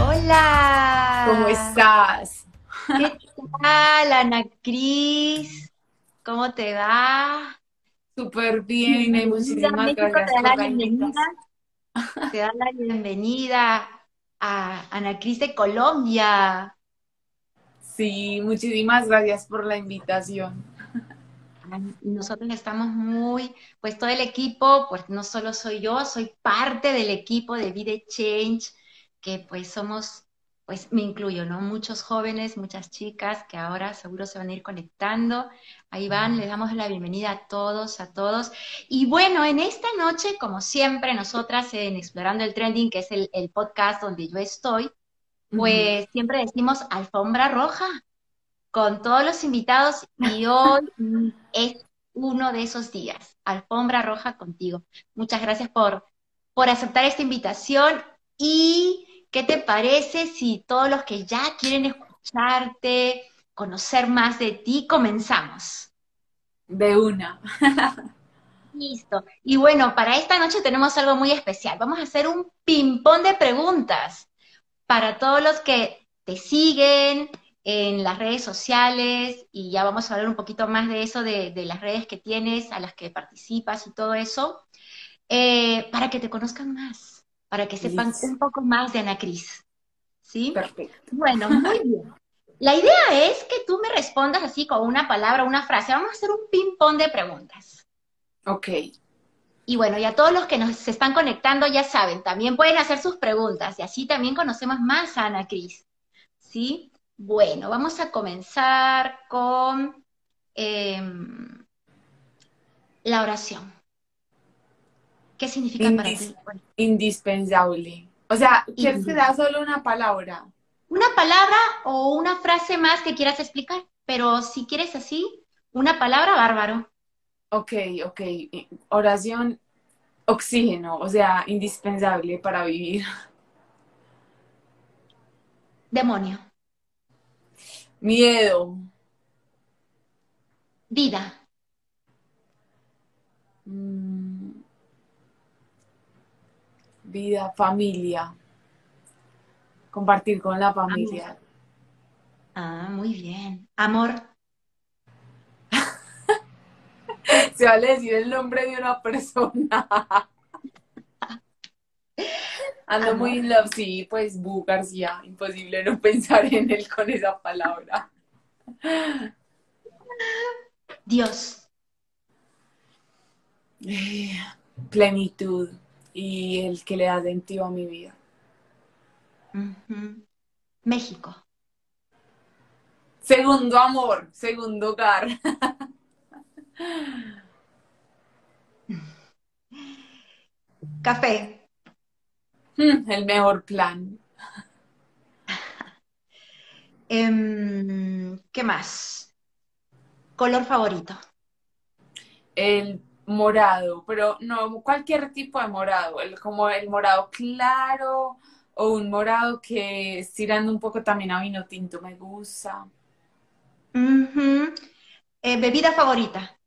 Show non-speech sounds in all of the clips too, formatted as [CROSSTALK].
Hola. ¿Cómo estás? ¿Qué tal, Ana Cris? ¿Cómo te va? Súper bien, y muchísimas gracias te da por la la bienvenida. Te da la bienvenida a Ana Cris de Colombia. Sí, muchísimas gracias por la invitación. Nosotros estamos muy, pues todo el equipo, pues no solo soy yo, soy parte del equipo de Vida Change, que pues somos, pues me incluyo, ¿no? Muchos jóvenes, muchas chicas que ahora seguro se van a ir conectando. Ahí van, les damos la bienvenida a todos, a todos. Y bueno, en esta noche, como siempre, nosotras en Explorando el Trending, que es el, el podcast donde yo estoy, pues siempre decimos alfombra roja con todos los invitados y hoy [LAUGHS] es uno de esos días, alfombra roja contigo. Muchas gracias por, por aceptar esta invitación y ¿qué te parece si todos los que ya quieren escucharte, conocer más de ti, comenzamos? De una. [LAUGHS] Listo. Y bueno, para esta noche tenemos algo muy especial. Vamos a hacer un ping-pong de preguntas para todos los que te siguen en las redes sociales y ya vamos a hablar un poquito más de eso, de, de las redes que tienes, a las que participas y todo eso, eh, para que te conozcan más, para que sepan Listo. un poco más de Ana Cris. ¿Sí? Perfecto. Bueno, muy bien. La idea es que tú me respondas así con una palabra, una frase. Vamos a hacer un ping-pong de preguntas. Ok. Y bueno, y a todos los que nos se están conectando ya saben, también pueden hacer sus preguntas y así también conocemos más a Ana Cris. ¿Sí? Bueno, vamos a comenzar con em, la oración. ¿Qué significa para ti? Indispensable. O sea, ¿quieres que sea solo una palabra? una palabra o una frase más que quieras explicar, pero si quieres así, una palabra, bárbaro. Ok, ok. Oración, oxígeno, o sea, indispensable para vivir. Demonio, Miedo. vida, Mm. Vida, familia. Compartir con la familia. ah, muy bien. Amor, [LAUGHS] Se vale decir el nombre de una persona. [LAUGHS] Ando Amor. muy in love, sí, pues Bu García, imposible no pensar en él con esa palabra. Dios, Eh, Plenitud y el que le da sentido a mi vida. México, Segundo amor, segundo hogar. [LAUGHS] café, Mm, El mejor plan. [LAUGHS] Em, ¿qué más? Color favorito. El morado, pero no cualquier tipo de morado, el, como el morado claro o un morado que es tirando un poco también a vino tinto, me gusta. Eh, bebida favorita.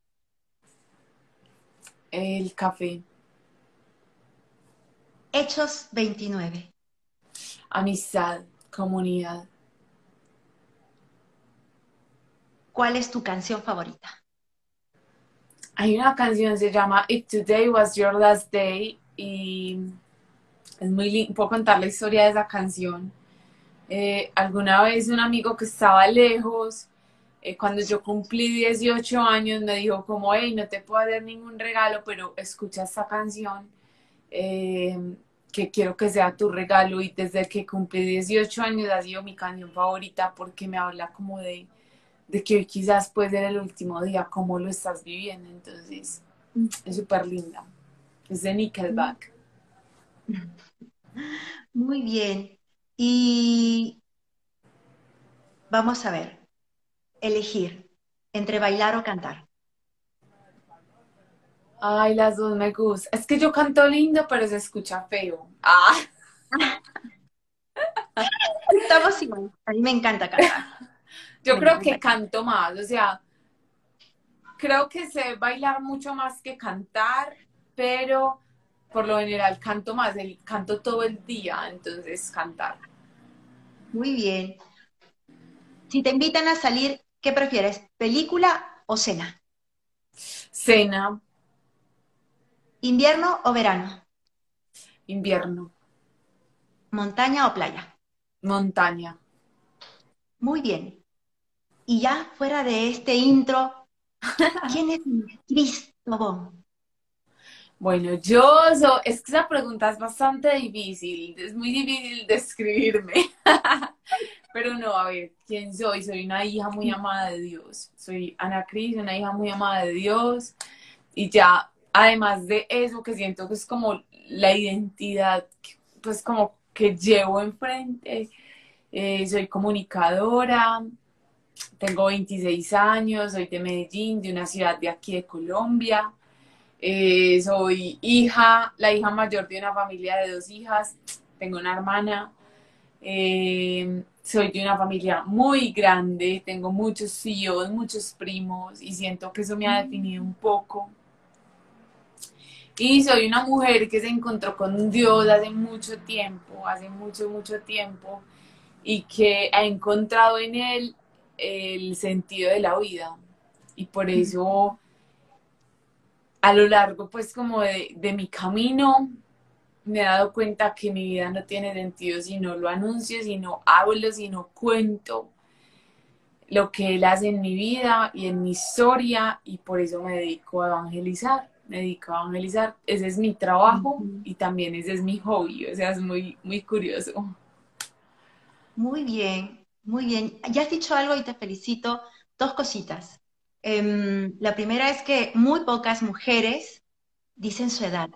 El café, Hechos 29. amistad, comunidad. ¿Cuál es tu canción favorita? Hay una canción, se llama If Today Was Your Last Day y es muy lindo, puedo contar la historia de esa canción. Eh, alguna vez un amigo que estaba lejos, eh, cuando yo cumplí 18 años, me dijo como, hey, no te puedo dar ningún regalo, pero escucha esta canción, eh, que quiero que sea tu regalo y desde que cumplí 18 años ha sido mi canción favorita porque me habla como de, de que hoy quizás puede ser el último día, cómo lo estás viviendo, entonces es súper linda. Es de Nickelback. Muy bien. Y vamos a ver, elegir entre bailar o cantar. Ay, las dos me gustan. Es que yo canto lindo, pero se escucha feo. Ah, [LAUGHS] estamos igual. A mí me encanta cantar. [LAUGHS] Yo creo que canto más, o sea, creo que sé bailar mucho más que cantar, pero por lo general canto más, el, canto todo el día, entonces cantar. Muy bien. Si te invitan a salir, ¿qué prefieres? ¿Película o cena? Cena. ¿Invierno o verano? Invierno. ¿Montaña o playa? Montaña. Muy bien. Y ya fuera de este intro, ¿quién es Cristóbal? Bueno, yo soy, es que esa pregunta es bastante difícil, es muy difícil describirme. [LAUGHS] Pero no, a ver, ¿quién soy? Soy una hija muy amada de Dios. Soy Ana Cris, una hija muy amada de Dios. Y ya, además de eso, que siento que es como la identidad, pues como que llevo enfrente. Eh, soy comunicadora, tengo 26 años, soy de Medellín, de una ciudad de aquí de Colombia. Eh, soy hija, la hija mayor de una familia de dos hijas, tengo una hermana. Eh, soy de una familia muy grande, tengo muchos tíos, muchos primos y siento que eso me ha definido un poco. Y soy una mujer que se encontró con Dios hace mucho tiempo, hace mucho, mucho tiempo, y que ha encontrado en Él el sentido de la vida. Y por eso, a lo largo, pues, como de, de mi camino, me he dado cuenta que mi vida no tiene sentido si no lo anuncio, si no hablo, si no cuento lo que Él hace en mi vida y en mi historia, y por eso me dedico a evangelizar me dedico a evangelizar. Ese es mi trabajo y también ese es mi hobby, o sea, es muy, muy curioso. Muy bien, muy bien. Ya has dicho algo y te felicito. Dos cositas. Em, la primera es que muy pocas mujeres dicen su edad.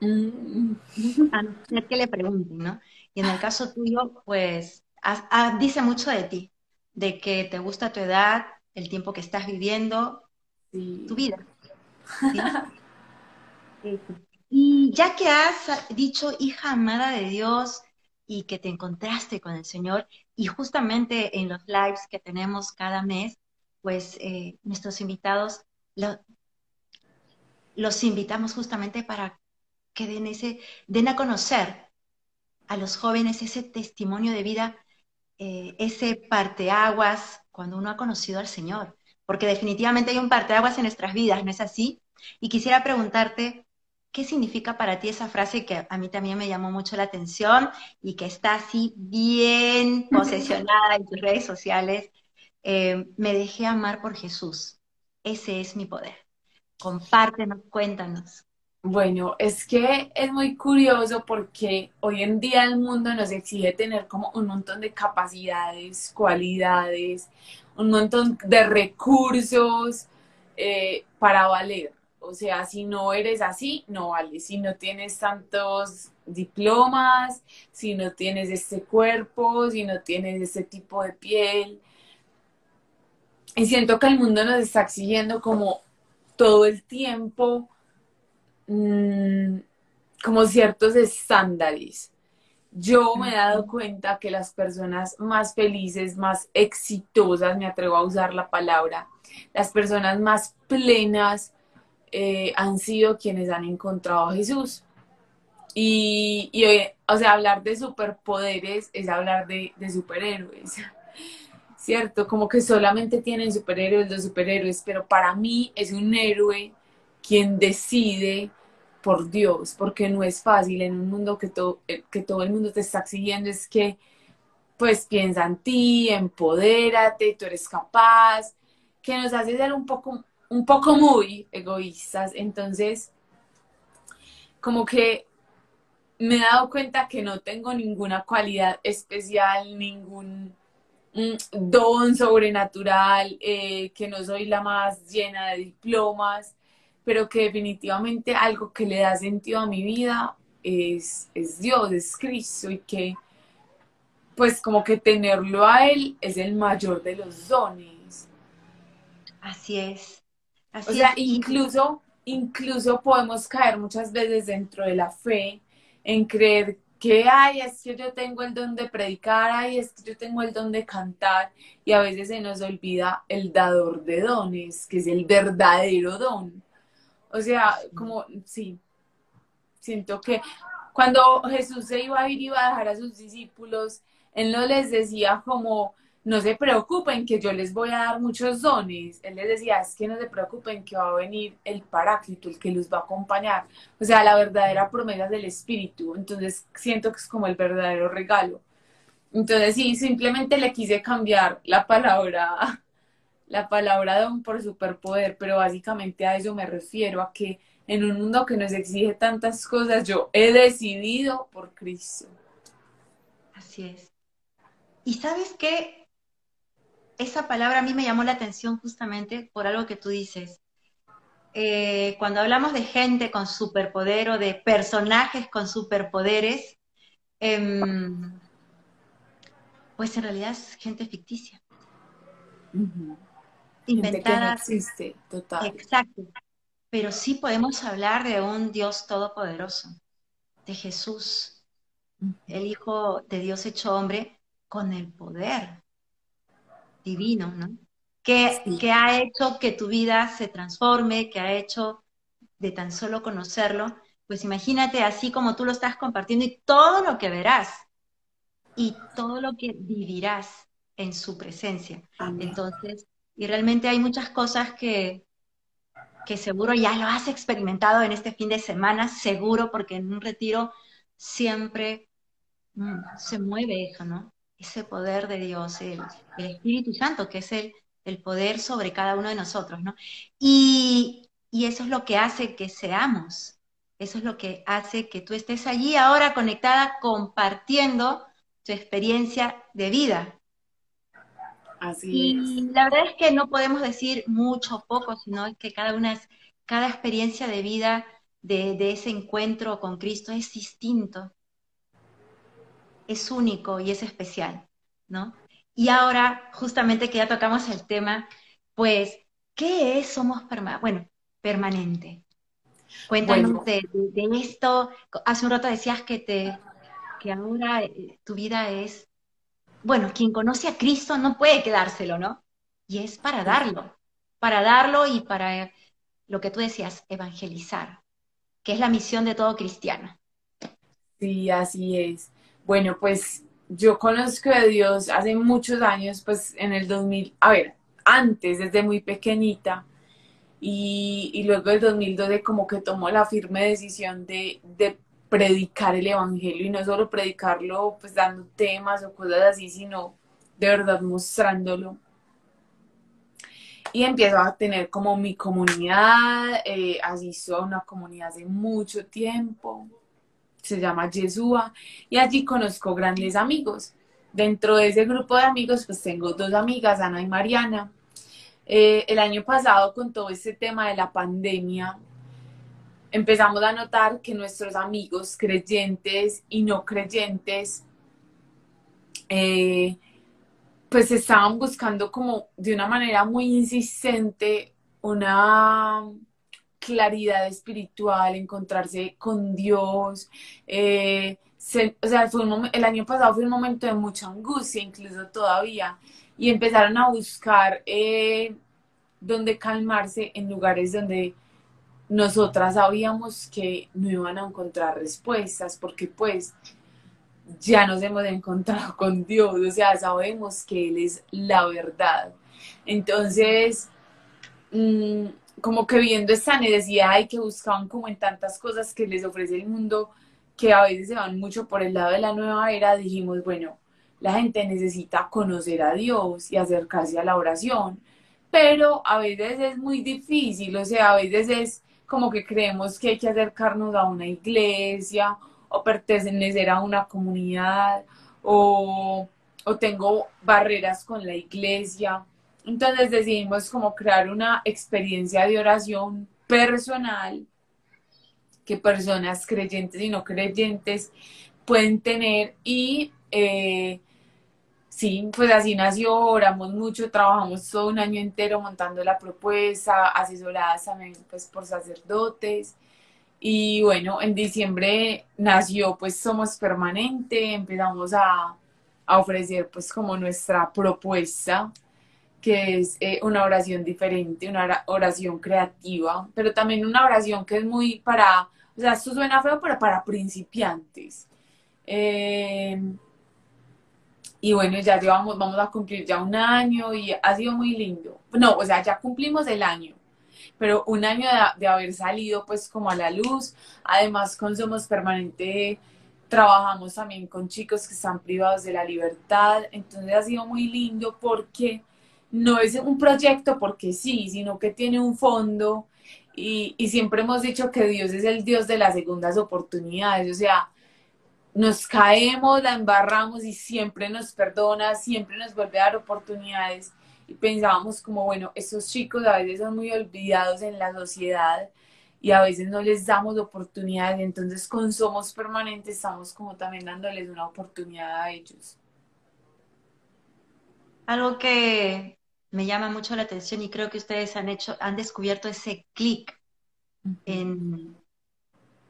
Mm. A no ser que le pregunten, ¿no? Y en el caso tuyo, pues, dice mucho de ti, de que te gusta tu edad, el tiempo que estás viviendo, tu vida. [LAUGHS] Y ya que has dicho hija amada de Dios y que te encontraste con el Señor, y justamente en los lives que tenemos cada mes, pues eh, nuestros invitados los invitamos justamente para que den, ese, den a conocer a los jóvenes ese testimonio de vida, eh, ese parteaguas cuando uno ha conocido al Señor porque definitivamente hay un parteaguas en nuestras vidas, ¿no es así? Y quisiera preguntarte, ¿qué significa para ti esa frase que a mí también me llamó mucho la atención y que está así bien [LAUGHS] posesionada en tus redes sociales? Eh, me dejé amar por Jesús. Ese es mi poder. Compártenos, cuéntanos. Bueno, es que es muy curioso porque hoy en día el mundo nos exige tener como un montón de capacidades, cualidades, un montón de recursos eh, para valer. O sea, si no eres así, no vales. Si no tienes tantos diplomas, si no tienes este cuerpo, si no tienes este tipo de piel. Y siento que el mundo nos está exigiendo como todo el tiempo mm, como ciertos estándares yo me he dado cuenta que las personas más felices, más exitosas, me atrevo a usar la palabra, las personas más plenas eh, han sido quienes han encontrado a Jesús. Y, o sea, hablar de superpoderes es hablar de, superhéroes, [LAUGHS] ¿cierto? Como que solamente tienen superhéroes los superhéroes, pero para mí es un héroe quien decide por Dios, porque no es fácil en un mundo que todo, eh, que todo el mundo te está exigiendo, es que pues piensa en ti, empodérate, tú eres capaz, que nos hace ser un poco, un poco muy egoístas. Entonces, como que me he dado cuenta que no tengo ninguna cualidad especial, ningún mm, don sobrenatural, eh, que no soy la más llena de diplomas, pero que definitivamente algo que le da sentido a mi vida es, es Dios, es Cristo y que pues como que tenerlo a Él es el mayor de los dones. Así es. O sea, incluso, incluso podemos caer muchas veces dentro de la fe en creer que, ay, es que yo tengo el don de predicar, ay, es que yo tengo el don de cantar, y a veces se nos olvida el dador de dones, que es el verdadero don. O sea, como, sí, siento que cuando Jesús se iba a ir, iba a dejar a sus discípulos, él no les decía como, no se preocupen que yo les voy a dar muchos dones. Él les decía, es que no se preocupen que va a venir el paráclito, el que los va a acompañar. O sea, la verdadera promesa del Espíritu. Entonces siento que es como el verdadero regalo. Entonces sí, simplemente le quise cambiar la palabra, la palabra don por superpoder, pero básicamente a eso me refiero, a que en un mundo que nos exige tantas cosas, yo he decidido por Cristo. Así es. Y sabes qué, esa palabra a mí me llamó la atención justamente por algo que tú dices. Eh, cuando hablamos de gente con superpoder o de personajes con superpoderes, em, pues en realidad es gente ficticia. Inventada. existe, total. Exacto. Pero sí podemos hablar de un Dios todopoderoso, de Jesús, el Hijo de Dios hecho hombre, con el poder divino, ¿no? Que, que ha hecho que tu vida se transforme, que ha hecho de tan solo conocerlo, pues imagínate así como tú lo estás compartiendo y todo lo que verás y todo lo que vivirás en su presencia. Entonces, y realmente hay muchas cosas que, que seguro ya lo has experimentado en este fin de semana, seguro, porque en un retiro siempre mm, se mueve eso, ¿no? Ese poder de Dios, el, Espíritu Santo, que es el, el, poder sobre cada uno de nosotros, ¿no? Y, y eso es lo que hace que seamos, eso es lo que hace que tú estés allí ahora conectada, compartiendo tu experiencia de vida. Así y la verdad es que no podemos decir mucho o poco, sino que cada una es, cada experiencia de vida de, de ese encuentro con Cristo es distinto es único y es especial, ¿no? Y ahora, justamente que ya tocamos el tema, pues, ¿qué es Somos Permanente? Bueno, permanente. Cuéntanos de, esto. Hace un rato decías que, te, que ahora eh, tu vida es, bueno, quien conoce a Cristo no puede quedárselo, ¿no? Y es para darlo, para darlo y para lo que tú decías, evangelizar, que es la misión de todo cristiano. Sí, así es. Bueno, pues yo conozco a Dios hace muchos años, pues en el 2000, a ver, antes, desde muy pequeñita, y, luego del 2012 como que tomó la firme decisión de, predicar el Evangelio y no solo predicarlo pues dando temas o cosas así, sino de verdad mostrándolo. Y empiezo a tener como mi comunidad, eh, asisto a una comunidad hace mucho tiempo se llama Yeshua, y allí conozco grandes amigos. Dentro de ese grupo de amigos, pues tengo dos amigas, Ana y Mariana. Eh, el año pasado, con todo este tema de la pandemia, empezamos a notar que nuestros amigos creyentes y no creyentes, eh, pues estaban buscando como de una manera muy insistente una claridad espiritual, encontrarse con Dios. Eh, o sea, fue el año pasado fue un momento de mucha angustia, incluso todavía, y empezaron a buscar eh, donde calmarse en lugares donde nosotras sabíamos que no iban a encontrar respuestas, porque pues ya nos hemos encontrado [LAUGHS] con Dios, o sea, sabemos que Él es la verdad. Entonces, mmm, como que viendo esta necesidad y que buscaban como en tantas cosas que les ofrece el mundo, que a veces se van mucho por el lado de la nueva era, dijimos, bueno, la gente necesita conocer a Dios y acercarse a la oración, pero a veces es muy difícil, o sea, a veces es como que creemos que hay que acercarnos a una iglesia o pertenecer a una comunidad o, o tengo barreras con la iglesia entonces decidimos como crear una experiencia de oración personal que personas creyentes y no creyentes pueden tener y eh, sí, pues así nació, oramos mucho, trabajamos todo un año entero montando la propuesta, asesoradas también pues por sacerdotes. Y bueno, en diciembre nació pues Somos Permanente, empezamos a, a ofrecer pues como nuestra propuesta, que es eh, una oración diferente, una oración creativa, pero también una oración que es muy para, o sea, esto suena feo, pero para principiantes. Eh, y bueno, ya llevamos, vamos a cumplir ya un año y ha sido muy lindo. No, o sea, ya cumplimos el año, pero un año de, de haber salido pues como a la luz. Además, con Somos Permanente trabajamos también con chicos que están privados de la libertad. Entonces ha sido muy lindo porque no es un proyecto porque sí, sino que tiene un fondo y, y siempre hemos dicho que Dios es el Dios de las segundas oportunidades. O sea, nos caemos, la embarramos y siempre nos perdona, siempre nos vuelve a dar oportunidades. Y pensábamos como, bueno, estos chicos a veces son muy olvidados en la sociedad y a veces no les damos oportunidades. Entonces con Somos Permanentes estamos como también dándoles una oportunidad a ellos. Algo que me llama mucho la atención y creo que ustedes han hecho, han descubierto ese clic en,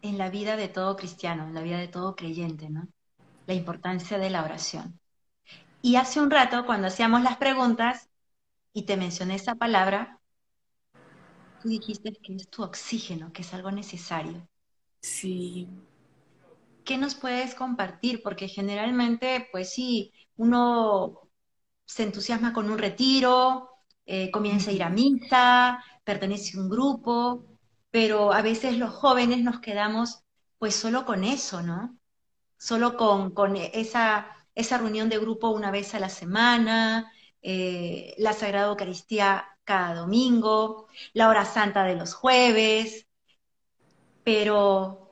en la vida de todo cristiano, en la vida de todo creyente, ¿no? La importancia de la oración. Y hace un rato, cuando hacíamos las preguntas y te mencioné esa palabra, tú dijiste que es tu oxígeno, que es algo necesario. Sí. ¿Qué nos puedes compartir? Porque generalmente, pues sí, uno se entusiasma con un retiro, eh, comienza a ir a misa, pertenece a un grupo, pero a veces los jóvenes nos quedamos pues solo con eso, ¿no? Solo con, esa, esa reunión de grupo una vez a la semana, eh, la Sagrada Eucaristía cada domingo, la hora santa de los jueves, pero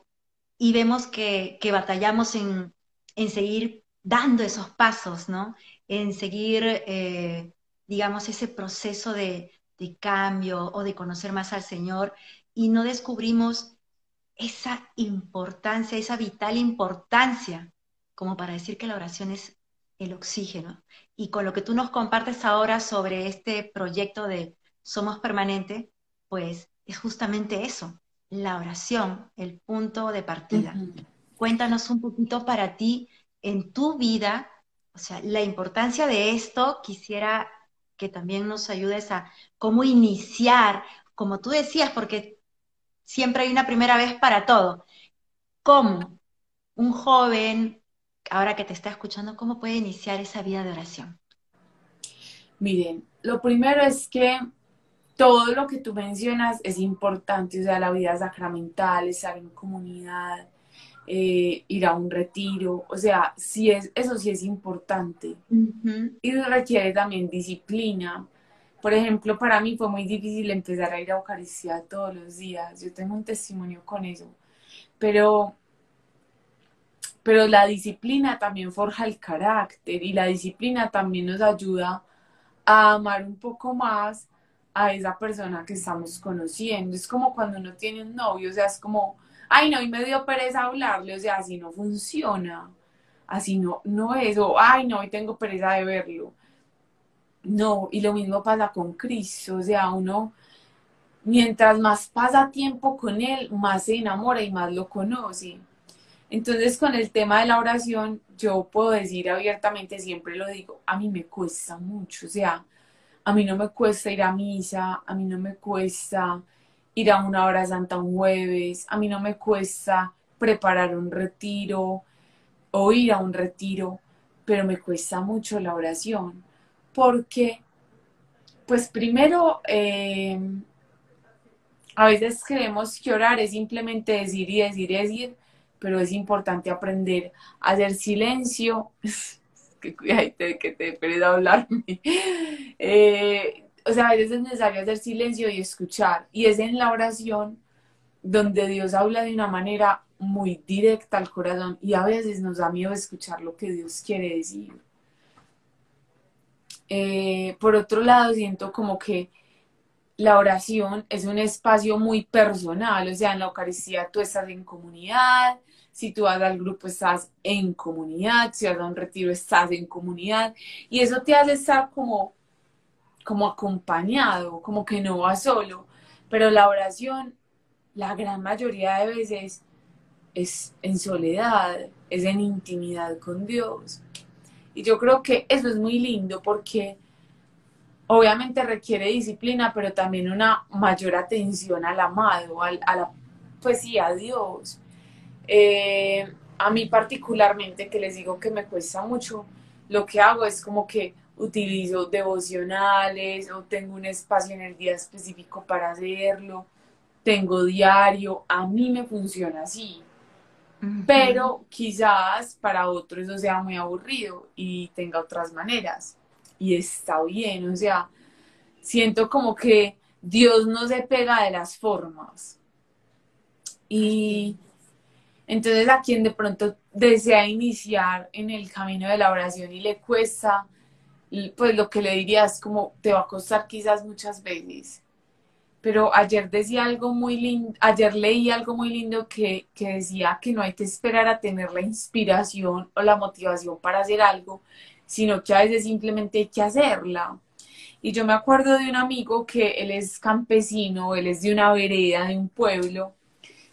y vemos que, batallamos en, seguir dando esos pasos, ¿no? En seguir, eh, digamos, ese proceso de, de cambio o de conocer más al Señor y no descubrimos esa importancia, esa vital importancia, como para decir que la oración es el oxígeno. Y con lo que tú nos compartes ahora sobre este proyecto de Somos Permanente, pues es justamente eso, la oración, el punto de partida. Cuéntanos un poquito para ti en tu vida, o sea, la importancia de esto, quisiera que también nos ayudes a cómo iniciar, como tú decías, porque siempre hay una primera vez para todo. ¿Cómo un joven, ahora que te está escuchando, cómo puede iniciar esa vida de oración? Miren, lo primero es que todo lo que tú mencionas es importante, o sea, la vida sacramental, estar en comunidad, eh, ir a un retiro, o sea, sí es, eso sí es importante. Y requiere también disciplina, por ejemplo, para mí fue muy difícil empezar a ir a Eucaristía todos los días. Yo tengo un testimonio con eso. Pero, pero la disciplina también forja el carácter y la disciplina también nos ayuda a amar un poco más a esa persona que estamos conociendo. Es como cuando uno tiene un novio, o sea, es como, ay no, y me dio pereza hablarle, o sea, así no funciona, así no, no es, o ay no, y tengo pereza de verlo. No, y lo mismo pasa con Cristo, o sea, uno, mientras más pasa tiempo con Él, más se enamora y más lo conoce. Entonces, con el tema de la oración, yo puedo decir abiertamente, siempre lo digo, a mí me cuesta mucho, o sea, a mí no me cuesta ir a misa, a mí no me cuesta ir a una hora santa un jueves, a mí no me cuesta preparar un retiro o ir a un retiro, pero me cuesta mucho la oración porque, pues primero, eh, a veces creemos que orar es simplemente decir y decir y decir, pero es importante aprender a hacer silencio. [LAUGHS] que cuídate que te esperes a hablarme. [LAUGHS] Eh, o sea, a veces es necesario hacer silencio y escuchar. Y es en la oración donde Dios habla de una manera muy directa al corazón y a veces nos da miedo escuchar lo que Dios quiere decir. Eh, por otro lado, siento como que la oración es un espacio muy personal, o sea, en la Eucaristía tú estás en comunidad, si tú vas al grupo estás en comunidad, si vas a un retiro estás en comunidad, y eso te hace estar como, como acompañado, como que no vas solo, pero la oración la gran mayoría de veces es en soledad, es en intimidad con Dios. Y yo creo que eso es muy lindo porque obviamente requiere disciplina, pero también una mayor atención al amado, al, a la, pues sí, a Dios. Eh, a mí particularmente, que les digo que me cuesta mucho, lo que hago es como que utilizo devocionales o tengo un espacio en el día específico para hacerlo, tengo diario, a mí me funciona así. Pero quizás para otros eso sea muy aburrido y tenga otras maneras. Y está bien, o sea, siento como que Dios no se pega de las formas. Y entonces a quien de pronto desea iniciar en el camino de la oración y le cuesta, pues lo que le diría es como te va a costar quizás muchas veces. Pero ayer decía algo muy lindo, ayer leí algo muy lindo que, que decía que no hay que esperar a tener la inspiración o la motivación para hacer algo, sino que a veces simplemente hay que hacerla. Y yo me acuerdo de un amigo que él es campesino, él es de una vereda, de un pueblo,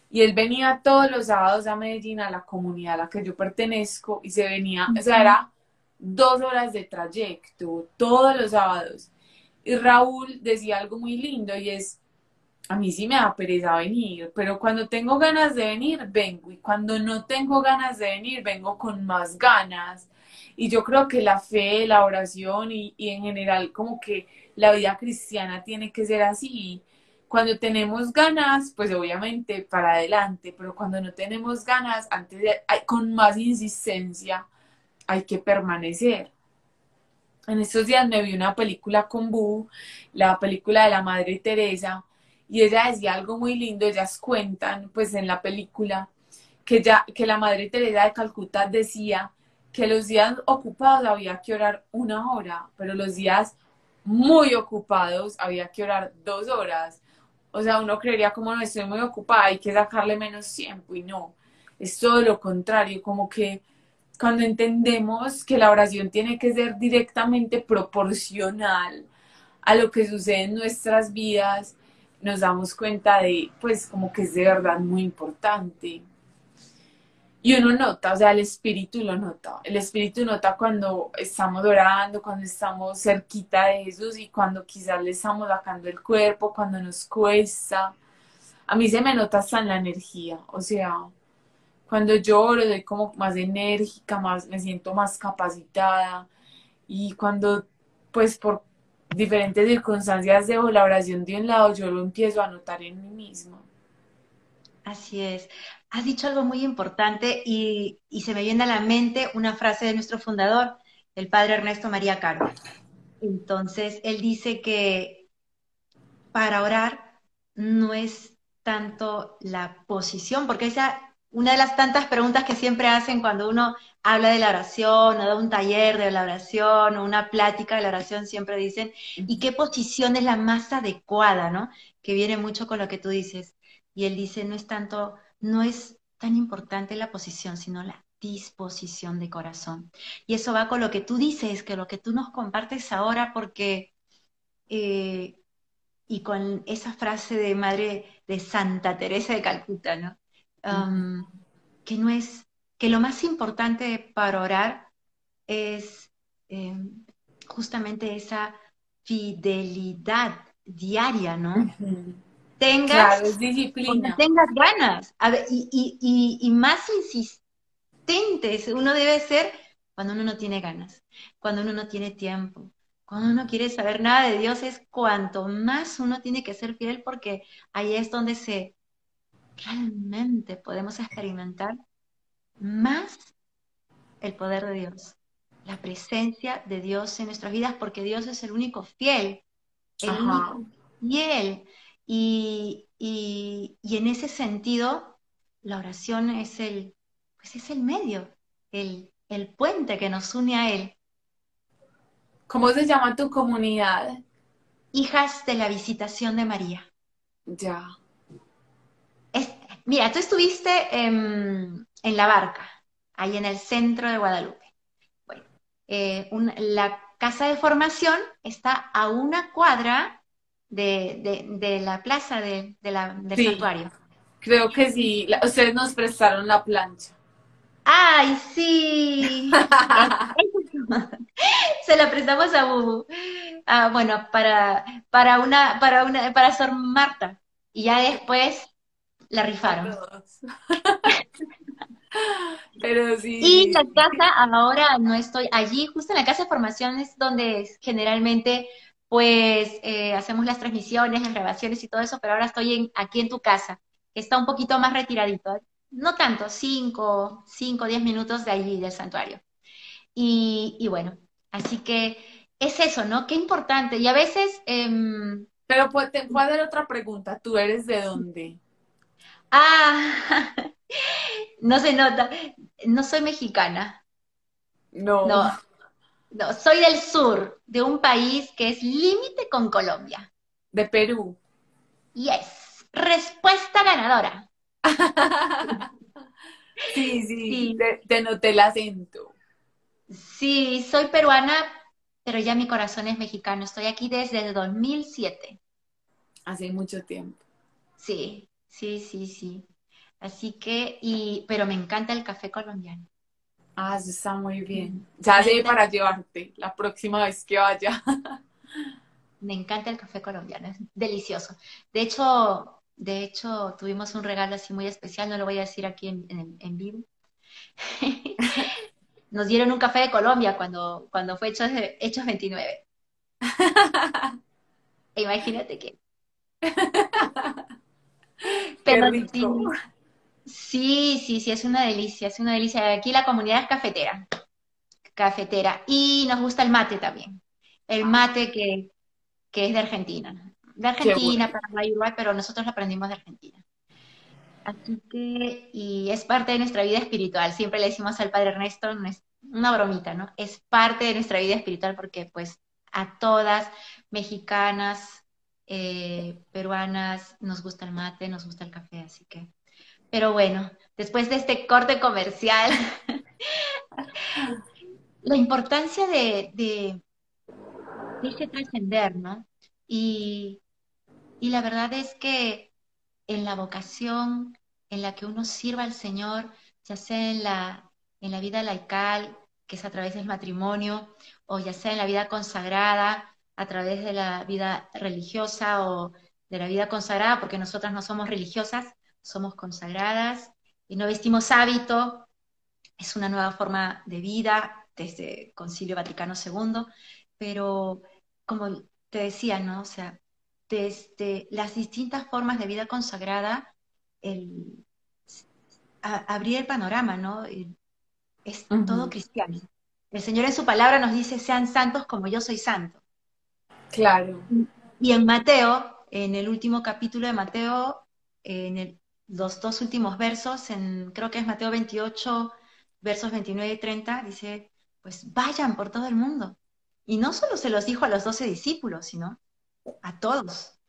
y él venía todos los sábados a Medellín, a la comunidad a la que yo pertenezco, y se venía, o sea, era dos horas de trayecto, todos los sábados. Y Raúl decía algo muy lindo y es, a mí sí me da pereza venir, pero cuando tengo ganas de venir, vengo. Y cuando no tengo ganas de venir, vengo con más ganas. Y yo creo que la fe, la oración y, y en general como que la vida cristiana tiene que ser así. Cuando tenemos ganas, pues obviamente para adelante, pero cuando no tenemos ganas, antes de, con más insistencia, hay que permanecer. En estos días me vi una película con Bu, la película de la Madre Teresa, y ella decía algo muy lindo, ellas cuentan, pues en la película, que, ya, que la Madre Teresa de Calcuta decía que los días ocupados había que orar una hora, pero los días muy ocupados había que orar dos horas. O sea, uno creería como no estoy muy ocupada, hay que sacarle menos tiempo y no, es todo lo contrario, como que cuando entendemos que la oración tiene que ser directamente proporcional a lo que sucede en nuestras vidas, nos damos cuenta de, pues, como que es de verdad muy importante. Y uno nota, o sea, el espíritu lo nota. El espíritu nota cuando estamos orando, cuando estamos cerquita de Jesús y cuando quizás le estamos sacando el cuerpo, cuando nos cuesta. A mí se me nota hasta en la energía, o sea, cuando lloro soy como más enérgica, más, me siento más capacitada y cuando pues por diferentes circunstancias la oración de un lado, yo lo empiezo a notar en mí misma. Así es. Has dicho algo muy importante y, se me viene a la mente una frase de nuestro fundador, el padre Ernesto María Caro. Entonces, él dice que para orar no es tanto la posición, porque esa una de las tantas preguntas que siempre hacen cuando uno habla de la oración o da un taller de la oración o una plática de la oración, siempre dicen, ¿y qué posición es la más adecuada, no? Que viene mucho con lo que tú dices. Y él dice, no es tanto, no es tan importante la posición, sino la disposición de corazón. Y eso va con lo que tú dices, que lo que tú nos compartes ahora, porque, eh, y con esa frase de madre de Santa Teresa de Calcuta, ¿no? Que no es, que lo más importante para orar es em, justamente esa fidelidad diaria, ¿no? Tengas, disciplina. tengas ganas. y, y, más insistentes uno debe ser cuando uno no tiene ganas, cuando uno no tiene tiempo, cuando uno quiere saber nada de Dios, es cuanto más uno tiene que ser fiel porque ahí es donde se realmente podemos experimentar más el poder de Dios, la presencia de Dios en nuestras vidas, porque Dios es el único fiel, el único fiel. Y, en ese sentido, la oración es el, pues es el medio, el, el puente que nos une a Él. ¿Cómo se llama tu comunidad? Hijas de la Visitación de María. Ya. Mira, tú estuviste en, la barca, ahí en el centro de Guadalupe. Bueno, eh, la casa de formación está a una cuadra de, la plaza del santuario. Creo que sí. ustedes nos prestaron la plancha. ¡Ay, sí! [LAUGHS] Se la prestamos a Bubu. Ah, bueno, para, para una, para una, para Sor Marta. Y ya después la rifaron. [LAUGHS] Pero sí. Y la casa, ahora no estoy allí, justo en la casa de formación es donde generalmente pues eh, hacemos las transmisiones, las grabaciones y todo eso, pero ahora estoy aquí en tu casa, que está un poquito más retiradito, no tanto, cinco, cinco, diez minutos de allí del santuario. Y, bueno, así que es eso, ¿no? Qué importante. Y a veces... Em, pero pues, te voy a dar otra pregunta, ¿tú eres de dónde? Ah, [LAUGHS] no se nota. No soy mexicana. No. No. soy del sur, de un país que es límite con Colombia. De Perú. Yes. Respuesta ganadora. [LAUGHS] sí, sí, Te, noté el acento. Sí, soy peruana, pero ya mi corazón es mexicano. Estoy aquí desde el 2007. Hace mucho tiempo. Sí, sí, sí, sí. Así que, y, pero me encanta el café colombiano. Ah, eso está muy bien. Ya sé para llevarte la próxima vez que vaya. [LAUGHS] me encanta el café colombiano, es delicioso. De hecho, de hecho, tuvimos un regalo así muy especial, no lo voy a decir aquí en, vivo. [LAUGHS] Nos dieron un café de Colombia cuando, cuando fue Hechos, Hechos 29. [LAUGHS] Imagínate que. [LAUGHS] Pero Sí, sí, sí, es una delicia, es una delicia. Aquí la comunidad es cafetera, cafetera. Y nos gusta el mate también. El ah. mate que, es de Argentina. De Argentina, Paraguay, Uruguay, pero nosotros lo aprendimos de Argentina. Así que, y es parte de nuestra vida espiritual. Siempre le decimos al Padre Ernesto, no es una bromita, ¿no? Es parte de nuestra vida espiritual porque pues a todas, mexicanas, eh, peruanas, nos gusta el mate, nos gusta el café, así que pero bueno, después de este corte comercial, [LAUGHS] la importancia de, de, irse trascender, ¿no? Y, y la verdad es que en la vocación en la que uno sirva al Señor, ya sea en la, en la vida laical, que es a través del matrimonio, o ya sea en la vida consagrada, a través de la vida religiosa o de la vida consagrada, porque nosotras no somos religiosas, somos consagradas y no vestimos hábito, es una nueva forma de vida desde Concilio Vaticano II, pero como te decía, ¿no? O sea, desde las distintas formas de vida consagrada, el, abrir el panorama, ¿no? es todo cristiano. El Señor en su palabra nos dice, sean santos como yo soy santo. Claro. Y en Mateo, en el último capítulo de Mateo, en el los dos últimos versos, en, creo que es Mateo 28, versos 29 y 30, dice, pues vayan por todo el mundo. Y no solo se los dijo a los doce discípulos, sino a todos,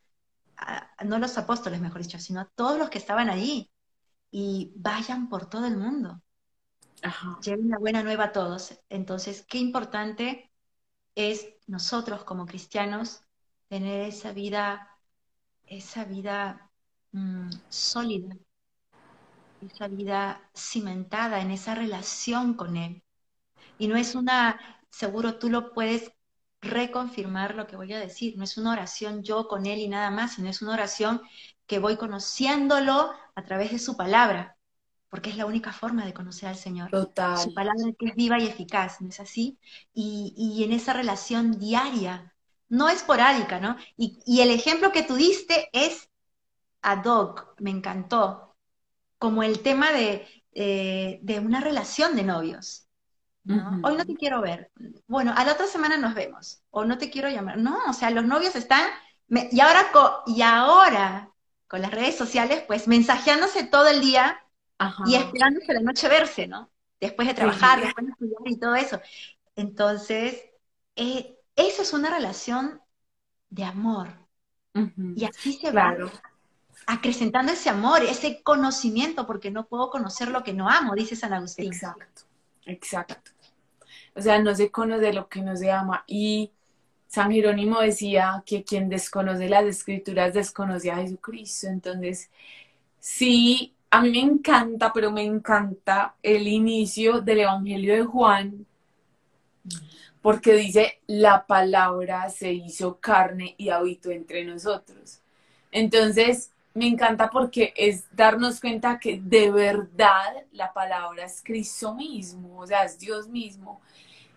no a los apóstoles, mejor dicho, sino a todos los que estaban allí. Y vayan por todo el mundo. Lleven la buena nueva a todos. Entonces, qué importante es nosotros como cristianos tener esa vida, esa vida Mm, sólida, esa vida cimentada en esa relación con Él. Y no es una, seguro tú lo puedes reconfirmar lo que voy a decir, no es una oración yo con Él y nada más, sino es una oración que voy conociéndolo a través de su palabra, porque es la única forma de conocer al Señor. Total. Su palabra que es viva y eficaz, ¿no es así? Y, y en esa relación diaria, no esporádica, ¿no? Y, y el ejemplo que tú diste es ad hoc, me encantó, como el tema de, eh, de una relación de novios. Hoy no te quiero ver. Bueno, a la otra semana nos vemos. O no te quiero llamar. No, o sea, los novios están. y, ahora y ahora, con las redes sociales, pues mensajeándose todo el día y esperándose la noche verse, ¿no? Después de trabajar, después de estudiar y todo eso. Entonces, eh, eso es una relación de amor. Y así se va acrecentando ese amor, ese conocimiento, porque no puedo conocer lo que no amo, dice San Agustín. Exacto, exacto. O sea, no se conoce lo que no se ama. Y San Jerónimo decía que quien desconoce las escrituras desconoce a Jesucristo. Entonces, Sí, a mí me encanta, pero me encanta el inicio del Evangelio de Juan, porque dice, la palabra se hizo carne y habitó entre nosotros. Entonces, me encanta porque es darnos cuenta que de verdad la palabra es Cristo mismo, o sea, es Dios mismo.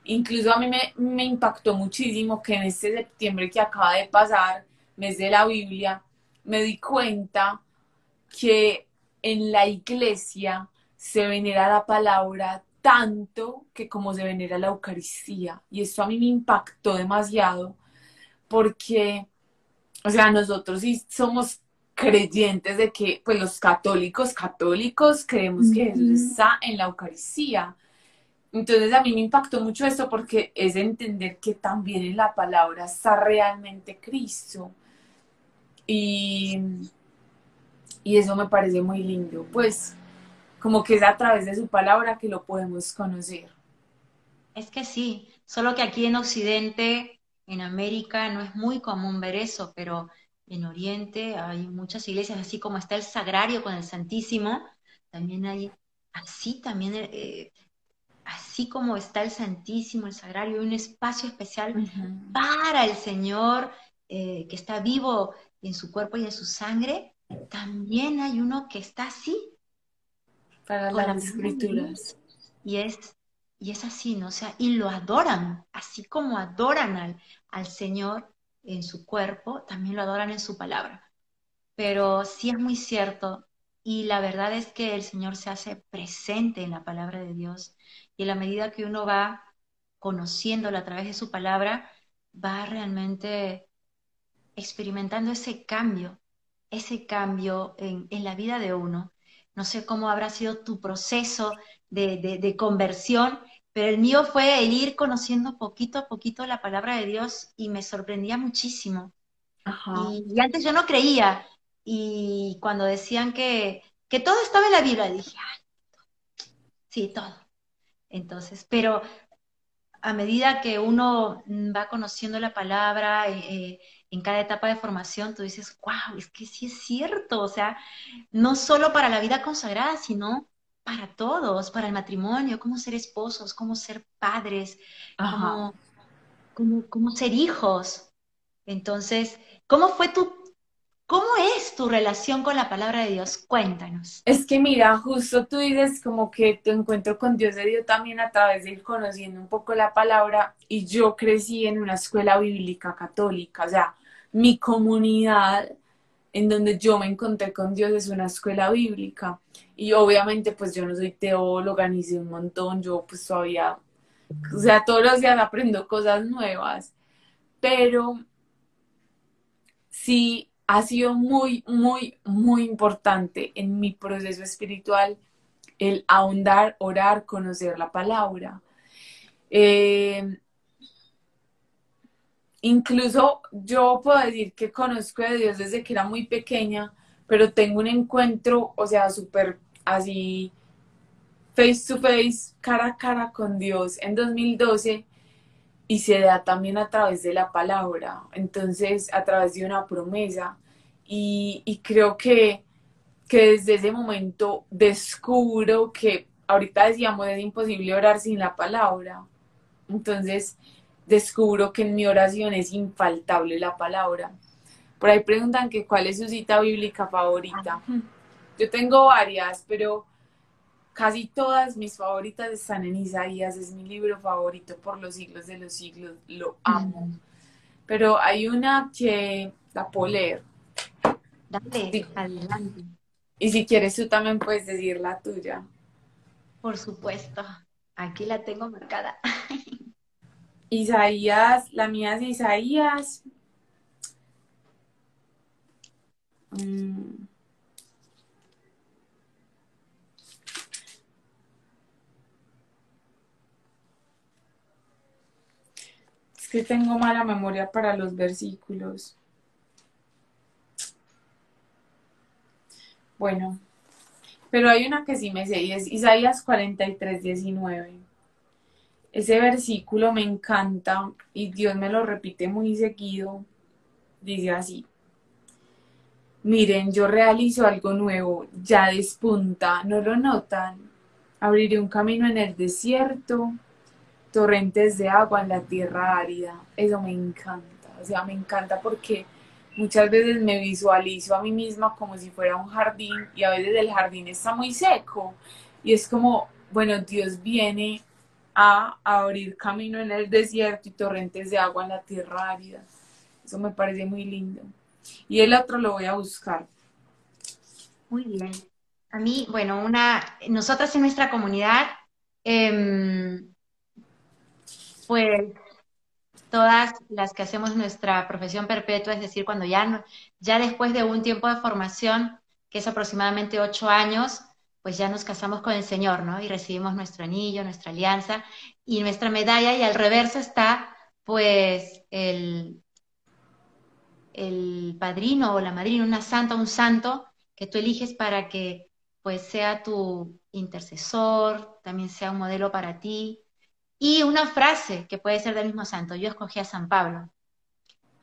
Incluso a mí me, me impactó muchísimo que en este septiembre que acaba de pasar, mes de la Biblia, me di cuenta que en la iglesia se venera la palabra tanto que como se venera la Eucaristía. Y esto a mí me impactó demasiado porque, o sea, nosotros sí somos creyentes de que, pues los católicos, católicos, creemos que Jesús está en la Eucaristía. Entonces a mí me impactó mucho esto porque es entender que también en la palabra está realmente Cristo. Y, y eso me parece muy lindo, pues como que es a través de su palabra que lo podemos conocer. Es que sí, solo que aquí en Occidente, en América, no es muy común ver eso, pero en Oriente hay muchas iglesias, así como está el Sagrario con el Santísimo, también hay, así también, eh, así como está el Santísimo, el Sagrario, hay un espacio especial para el Señor eh, que está vivo en su cuerpo y en su sangre, también hay uno que está así. Para las escrituras. Y es, y es así, ¿no? O sea, y lo adoran, así como adoran al, al Señor en su cuerpo, también lo adoran en su palabra. Pero sí es muy cierto, y la verdad es que el Señor se hace presente en la palabra de Dios, y en la medida que uno va conociéndolo a través de su palabra, va realmente experimentando ese cambio, ese cambio en, la vida de uno. No sé cómo habrá sido tu proceso de, conversión, pero el mío fue el ir conociendo poquito a poquito la palabra de Dios y me sorprendía muchísimo. Y, antes yo no creía, y cuando decían que, que todo estaba en la Biblia, dije, ay, sí, todo. Entonces, pero a medida que uno va conociendo la palabra, eh, eh, en cada etapa de formación, tú dices, wow, es que sí es cierto, o sea, no solo para la vida consagrada, sino para todos, para el matrimonio, cómo ser esposos, cómo ser padres, cómo, cómo, ser hijos. Entonces, ¿cómo fue tu, cómo es tu relación con la palabra de Dios? Cuéntanos. Es que mira, justo tú dices como que tu encuentro con Dios se dio también a través de ir conociendo un poco la palabra y yo crecí en una escuela bíblica católica, o sea, mi comunidad en donde yo me encontré con Dios es una escuela bíblica. Y obviamente pues yo no soy teóloga ni sé un montón, yo pues todavía, o sea, todos los días aprendo cosas nuevas, pero sí ha sido muy, muy, muy importante en mi proceso espiritual el ahondar, orar, conocer la palabra. Eh, incluso yo puedo decir que conozco a Dios desde que era muy pequeña, pero tengo un encuentro, o sea, súper así, face to face, cara a cara con Dios en 2012 y se da también a través de la palabra, entonces a través de una promesa. Y, creo que, que desde ese momento descubro que ahorita decíamos es imposible orar sin la palabra. Entonces, descubro que en mi oración es infaltable la palabra. Por ahí preguntan que cuál es su cita bíblica favorita. Yo tengo varias, pero casi todas mis favoritas están en Isaías, es mi libro favorito por los siglos de los siglos, lo amo. Pero hay una que la puedo leer. Dale, adelante. Y si quieres tú también puedes decir la tuya. Por supuesto, aquí la tengo marcada. [LAUGHS] Isaías, la mía es Isaías. Mm. Es que tengo mala memoria para los versículos. Bueno, pero hay una que sí me sé y es Isaías 43, 19 ese versículo me encanta y Dios me lo repite muy seguido. Dice así, Miren, yo realizo algo nuevo, ya despunta, ¿no lo notan? Abriré un camino en el desierto, torrentes de agua en la tierra árida. Eso me encanta, o sea, me encanta porque muchas veces me visualizo a mí misma como si fuera un jardín y a veces el jardín está muy seco y es como, bueno, Dios viene a abrir camino en el desierto y torrentes de agua en la tierra árida. Eso me parece muy lindo. Y el otro lo voy a buscar. Muy bien. A mí, bueno, una, nosotras en nuestra comunidad, em, pues todas las que hacemos nuestra profesión perpetua, es decir, cuando ya, ya después de un tiempo de formación, que es aproximadamente ocho años, pues ya nos casamos con el Señor, ¿no? Y recibimos nuestro anillo, nuestra alianza y nuestra medalla, y al reverso está, pues, el, el padrino o la madrina, una santa, un santo que tú eliges para que pues sea tu intercesor, también sea un modelo para ti. Y una frase que puede ser del mismo santo. Yo escogí a San Pablo.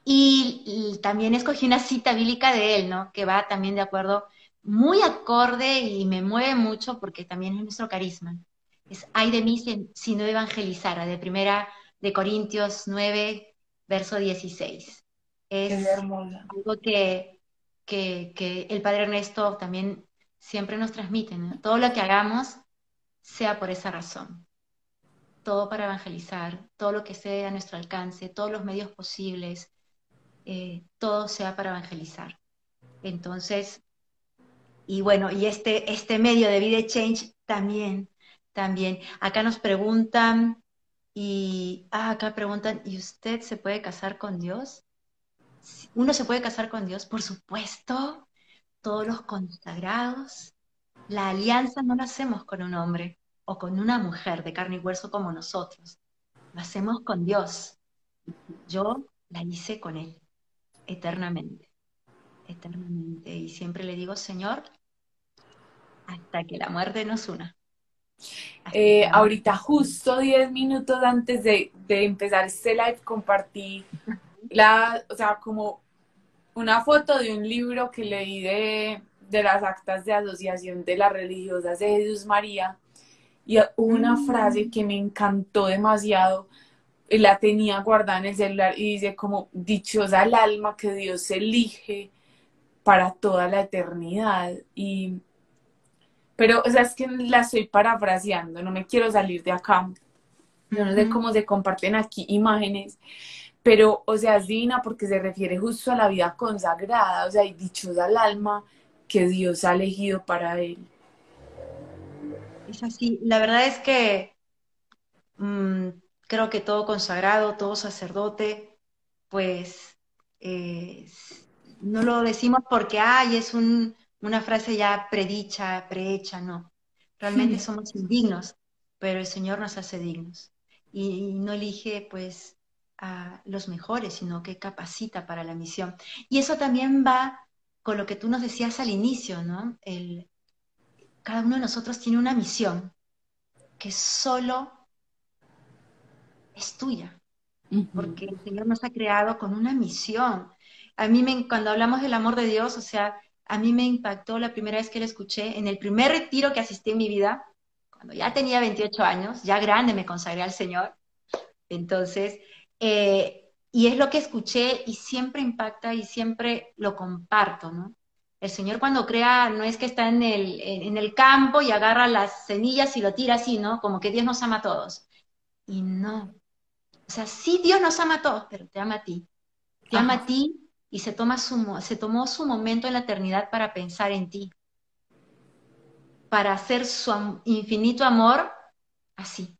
Y, también escogí una cita bíblica de él, ¿no? Que va también de acuerdo, muy acorde y me mueve mucho porque también es nuestro carisma. Es, ay de mí si, si no evangelizara, de primera de Corintios 9, verso 16 es algo que, que, el Padre Ernesto también siempre nos transmite. Todo lo que hagamos sea por esa razón. Todo para evangelizar, todo lo que sea a nuestro alcance, todos los medios posibles, eh, todo sea para evangelizar. Entonces, y bueno, y este, este medio de Vida Change también, también. Acá nos preguntan, y ah, acá preguntan, ¿y usted se puede casar con Dios? ¿Uno se puede casar con Dios? Por supuesto, todos los consagrados. La alianza no la hacemos con un hombre o con una mujer de carne y hueso como nosotros. Lo hacemos con Dios. Yo la hice con Él, eternamente, eternamente. Y siempre le digo, Señor, hasta que la muerte nos una. Eh, ahorita justo 10 minutos antes de, de, empezar este live compartí la, o sea, como una foto de un libro que leí de, de las actas de asociación de las religiosas de Jesús María y una mm. frase que me encantó demasiado y la tenía guardada en el celular y dice como dichosa el alma que Dios elige para toda la eternidad y pero o sea es que la estoy parafraseando no me quiero salir de acá. Yo no sé cómo se comparten aquí imágenes pero, o sea, es divina porque se refiere justo a la vida consagrada, o sea, y dichosa al alma que Dios ha elegido para él. Es así, la verdad es que mm, creo que todo consagrado, todo sacerdote, pues eh, no lo decimos porque, ay, es una frase ya predicha, prehecha, no. Realmente somos indignos, pero el Señor nos hace dignos y no elige, pues, a los mejores, sino que capacita para la misión. Y eso también va con lo que tú nos decías al inicio, ¿no? El, cada uno de nosotros tiene una misión que solo es tuya, porque el Señor nos ha creado con una misión. A mí, me, cuando hablamos del amor de Dios, o sea, a mí me impactó la primera vez que lo escuché, en el primer retiro que asistí en mi vida, cuando ya tenía 28 años, ya grande me consagré al Señor. Entonces, eh, y es lo que escuché y siempre impacta y siempre lo comparto, ¿no? El Señor cuando crea no es que está en el, en el campo y agarra las semillas y lo tira así, ¿no? Como que Dios nos ama a todos. Y no. O sea, sí Dios nos ama a todos, pero te ama a ti. Te ama a ti y se, toma su, se tomó su momento en la eternidad para pensar en ti. Para hacer su infinito amor así.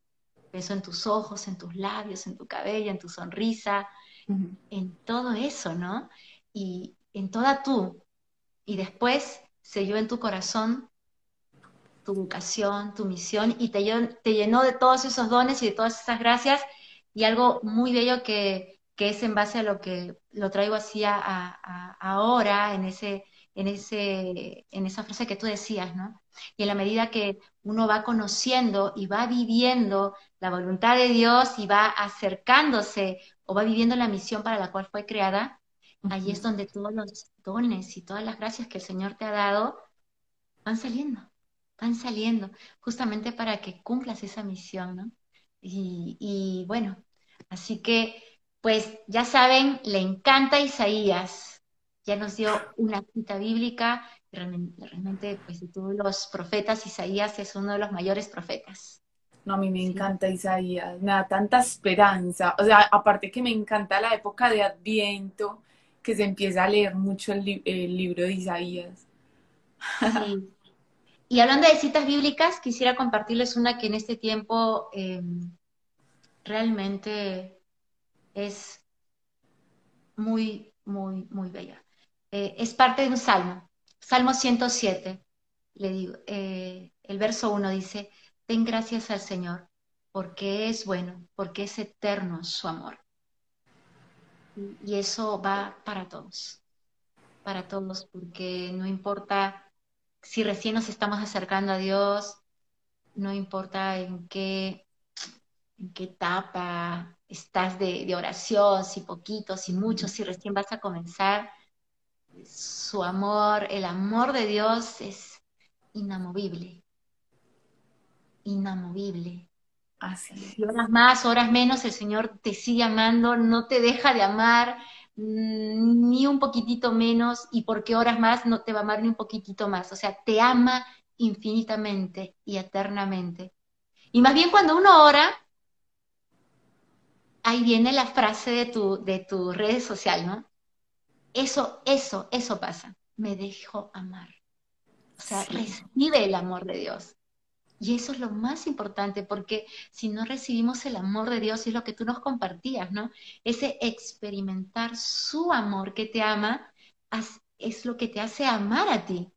Eso en tus ojos, en tus labios, en tu cabello, en tu sonrisa, en todo eso, ¿no? Y en toda tú. Y después selló en tu corazón tu vocación, tu misión, y te, te llenó de todos esos dones y de todas esas gracias. Y algo muy bello que, que es en base a lo que lo traigo así a, ahora, en, ese, en, ese, en esa frase que tú decías, ¿no? Y en la medida que uno va conociendo y va viviendo la voluntad de Dios y va acercándose o va viviendo la misión para la cual fue creada, Ahí es donde todos los dones y todas las gracias que el Señor te ha dado van saliendo, van saliendo, justamente para que cumplas esa misión, ¿no? Y, bueno, así que, pues ya saben, le encanta Isaías, ya nos dio una cita bíblica, realmente, pues de todos los profetas, Isaías es uno de los mayores profetas. No, a mí me encanta Isaías, me da tanta esperanza. O sea, aparte que me encanta la época de Adviento, que se empieza a leer mucho el, libro de Isaías. Sí. Y hablando de citas bíblicas, quisiera compartirles una que en este tiempo em, realmente es muy, muy, muy bella. Eh, es parte de un salmo, Salmo 107. Le digo, eh, el verso 1 dice, Den gracias al Señor, porque es bueno, porque es eterno su amor. Y eso va para todos, para todos, porque no importa si recién nos estamos acercando a Dios, no importa en qué, en qué etapa estás de, de oración, si poquito, si mucho, si recién vas a comenzar, su amor, el amor de Dios es inamovible inamovible. Así horas más, horas menos, el Señor te sigue amando, no te deja de amar mm, ni un poquitito menos, y porque horas más no te va a amar ni un poquitito más. O sea, te ama infinitamente y eternamente. Y más bien cuando uno ora, ahí viene la frase de tu, de tu red social, ¿no? Eso, eso, eso pasa. Me dejo amar. O sea, recibe el amor de Dios. Y eso es lo más importante, porque si no recibimos el amor de Dios, es lo que tú nos compartías, ¿no? Ese experimentar su amor que te ama, es lo que te hace amar a ti.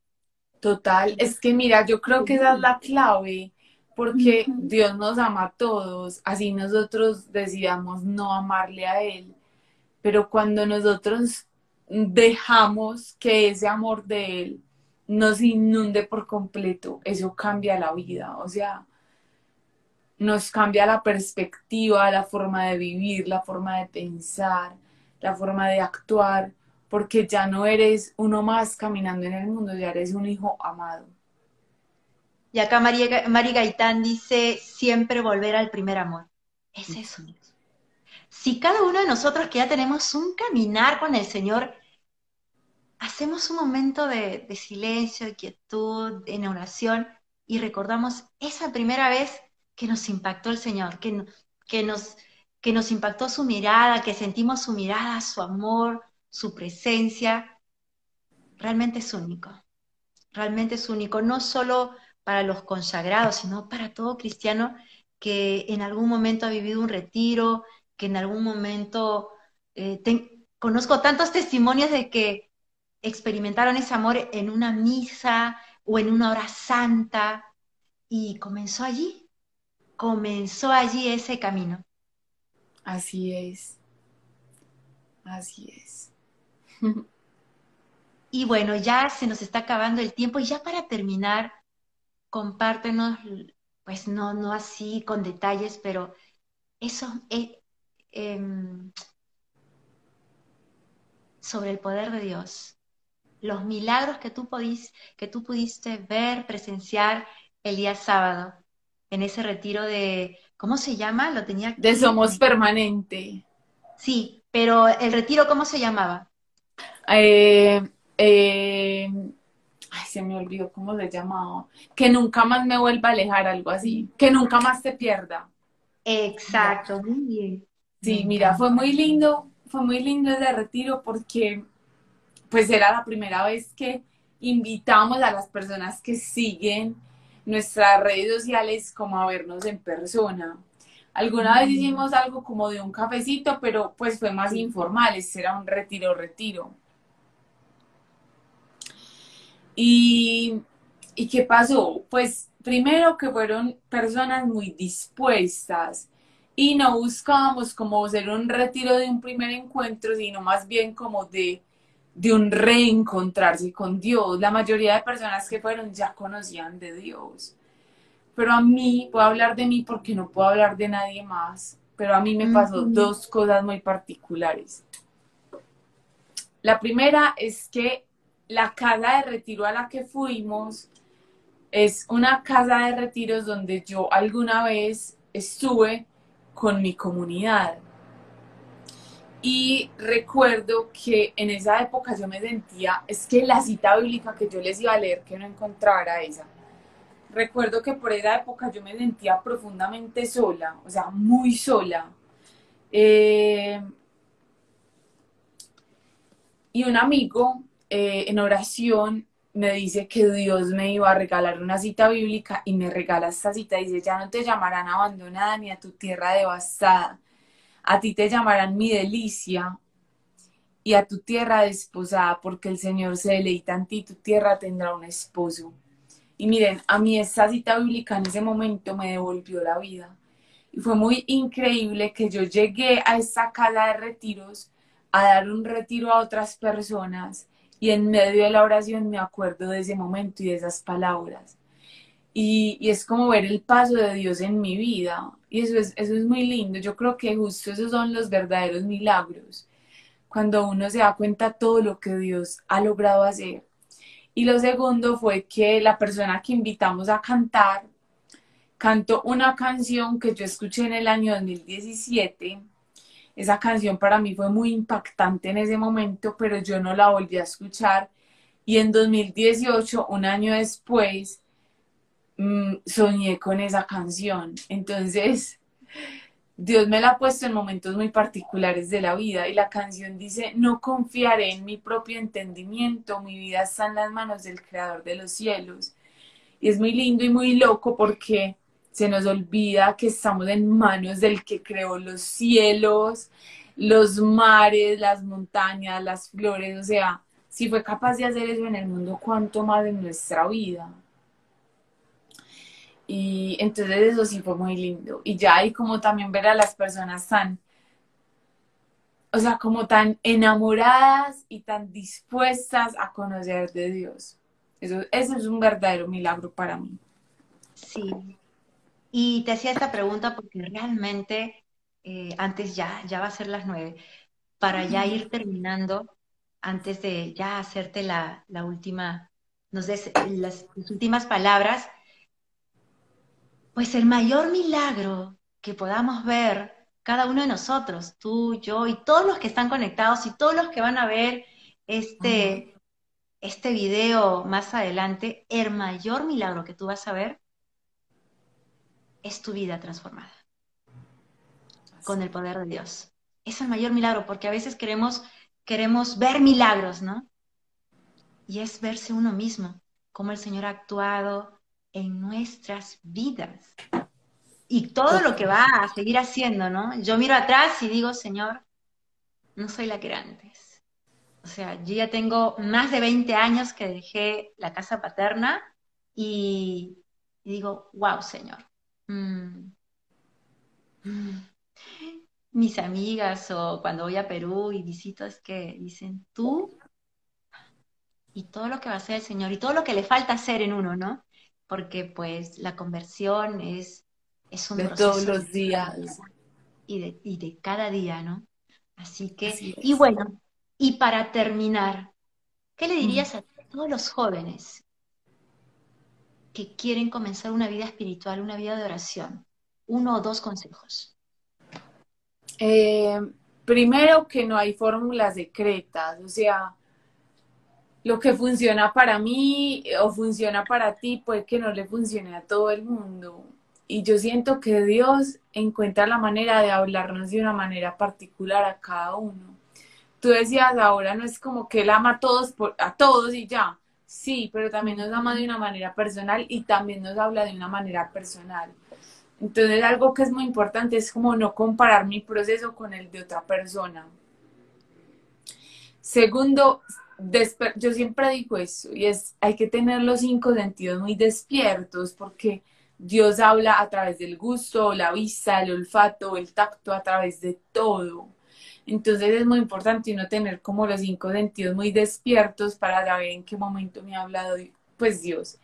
Total, es que mira, yo creo que esa es la clave, porque Dios nos ama a todos, así nosotros decidamos no amarle a Él, pero cuando nosotros dejamos que ese amor de Él nos inunde por completo, eso cambia la vida, o sea, nos cambia la perspectiva, la forma de vivir, la forma de pensar, la forma de actuar, porque ya no eres uno más caminando en el mundo, ya eres un hijo amado. Y acá María, María Gaitán dice, siempre volver al primer amor. Es eso. Si cada uno de nosotros que ya tenemos un caminar con el Señor, hacemos un momento de, silencio, de quietud, en oración y recordamos esa primera vez que nos impactó el Señor, que, que, nos, que nos impactó su mirada, que sentimos su mirada, su amor, su presencia, realmente es único. Realmente es único, no solo para los consagrados, sino para todo cristiano que en algún momento ha vivido un retiro, que en algún momento eh, conozco tantos testimonios de que experimentaron ese amor en una misa o en una hora santa y comenzó allí, comenzó allí ese camino. Así es, así es. [LAUGHS] y bueno, ya se nos está acabando el tiempo y ya para terminar, compártenos, pues no, no así con detalles, pero eso, eh, em, sobre el poder de Dios los milagros que tú, que tú pudiste ver, presenciar el día sábado, en ese retiro de, ¿cómo se llama? Lo tenía De Somos Permanente. Sí, pero el retiro, ¿cómo se llamaba? Eh, eh, ay, se me olvidó cómo se llamaba. Que nunca más me vuelva a alejar, algo así. Que nunca más te pierda. Exacto, muy bien. Sí, mira, fue muy lindo, fue muy lindo ese retiro porque pues era la primera vez que invitamos a las personas que siguen nuestras redes sociales como a vernos en persona. Alguna vez hicimos algo como de un cafecito, pero pues fue más informal, ese era un retiro, retiro. Y, ¿Y qué pasó? Pues primero que fueron personas muy dispuestas y no buscábamos como ser un retiro de un primer encuentro, sino más bien como de de un reencontrarse con Dios. La mayoría de personas que fueron ya conocían de Dios. Pero a mí, puedo hablar de mí porque no puedo hablar de nadie más, pero a mí me pasó dos cosas muy particulares. La primera es que la casa de retiro a la que fuimos es una casa de retiros donde yo alguna vez estuve con mi comunidad. Y recuerdo que en esa época yo me sentía, es que la cita bíblica que yo les iba a leer, que no encontrara esa. Recuerdo que por esa época yo me sentía profundamente sola, o sea, muy sola. Eh, y un amigo eh, en oración me dice que Dios me iba a regalar una cita bíblica y me regala esta cita. Dice, ya no te llamarán abandonada ni a tu tierra devastada. A ti te llamarán mi delicia y a tu tierra desposada, porque el Señor se deleita en ti, tu tierra tendrá un esposo. Y miren, a mí esta cita bíblica en ese momento me devolvió la vida. Y fue muy increíble que yo llegué a esa casa de retiros a dar un retiro a otras personas y en medio de la oración me acuerdo de ese momento y de esas palabras. Y, y, es como ver el paso de Dios en mi vida. Y eso es, eso es muy lindo. Yo creo que justo esos son los verdaderos milagros. Cuando uno se da cuenta todo lo que Dios ha logrado hacer. Y lo segundo fue que la persona que invitamos a cantar cantó una canción que yo escuché en el año 2017 esa canción para mí fue muy impactante en ese momento, pero yo no la volví a escuchar. Y en 2018, un año después, mm, soñé con esa canción. Entonces, Dios me la ha puesto en momentos muy particulares de la vida y la canción dice, no confiaré en mi propio entendimiento, mi vida está en las manos del Creador de los cielos. Y es muy lindo y muy loco porque se nos olvida que estamos en manos del que creó los cielos, los mares, las montañas, las flores, o sea, si fue capaz de hacer eso en el mundo, ¿cuánto más en nuestra vida? Y entonces eso sí fue muy lindo. Y ya hay como también ver a las personas tan, o sea, como tan enamoradas y tan dispuestas a conocer de Dios. Eso, eso es un verdadero milagro para mí. Sí, y te hacía esta pregunta porque realmente, eh, antes ya, ya va a ser las nueve, para ya ir terminando, antes de ya hacerte la, última, nos des las, últimas palabras, pues el mayor milagro que podamos ver cada uno de nosotros, tú, yo y todos los que están conectados y todos los que van a ver este, este video más adelante, el mayor milagro que tú vas a ver es tu vida transformada con el poder de Dios. Es el mayor milagro, porque a veces queremos, queremos ver milagros, ¿no? Y es verse uno mismo, cómo el Señor ha actuado en nuestras vidas. Y todo lo que va a seguir haciendo, ¿no? Yo miro atrás y digo, Señor, no soy la que era antes. O sea, yo ya tengo más de 20 años que dejé la casa paterna y, y digo, wow, Señor, Mm. Mis amigas o cuando voy a Perú y visito es que dicen, tú y todo lo que va a hacer el Señor y todo lo que le falta hacer en uno, ¿no? Porque pues la conversión es, es un de todos los días. Y de, y de cada día, ¿no? Así que, y bueno, y para terminar, ¿qué le dirías a todos los jóvenes que quieren comenzar una vida espiritual, una vida de oración? Uno o dos consejos. Eh, primero que no hay fórmulas secretas, o sea, lo que funciona para mí o funciona para ti puede que no le funcione a todo el mundo. Y yo siento que Dios encuentra la manera de hablarnos de una manera particular a cada uno. Tú decías ahora, no es como que Él ama a todos, a todos y ya. Sí, pero también nos ama de una manera personal y también nos habla de una manera personal. Entonces, algo que es muy importante es como no comparar mi proceso con el de otra persona. Segundo, yo siempre digo eso, y es, hay que tener los cinco sentidos muy despiertos porque Dios habla a través del gusto, la vista, el olfato, el tacto, a través de todo. Entonces es muy importante uno tener como los cinco sentidos muy despiertos para saber en qué momento me ha hablado pues Dios.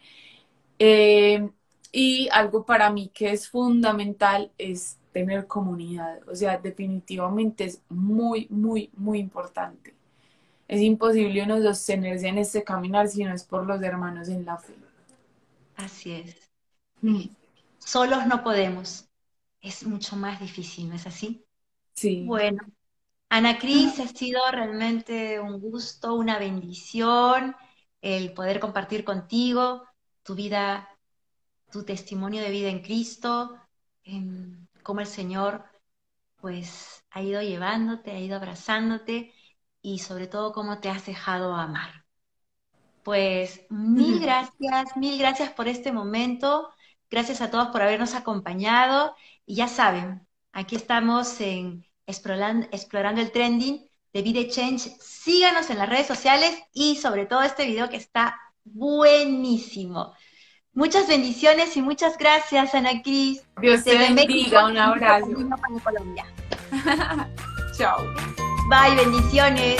Eh, y algo para mí que es fundamental es tener comunidad. O sea, definitivamente es muy, muy, muy importante. es imposible uno sostenerse en este caminar si no es por los hermanos en la fe. Así es. Mm. Solos no podemos. Es mucho más difícil, ¿no es así? Sí. Bueno, Ana Cris, ha sido realmente un gusto, una bendición el poder compartir contigo tu vida, tu testimonio de vida en Cristo, en cómo el Señor pues ha ido llevándote, ha ido abrazándote y sobre todo cómo te has dejado amar. Pues mil gracias, mil gracias por este momento. Gracias a todos por habernos acompañado. Y ya saben, aquí estamos en Explorando, explorando el Trending de Vida Change. Síganos en las redes sociales y sobre todo este video que está buenísimo. Muchas bendiciones y muchas gracias, Ana Cris. Dios te bendiga, un abrazo. Colombia. [LAUGHS] Chao. Bye, bendiciones.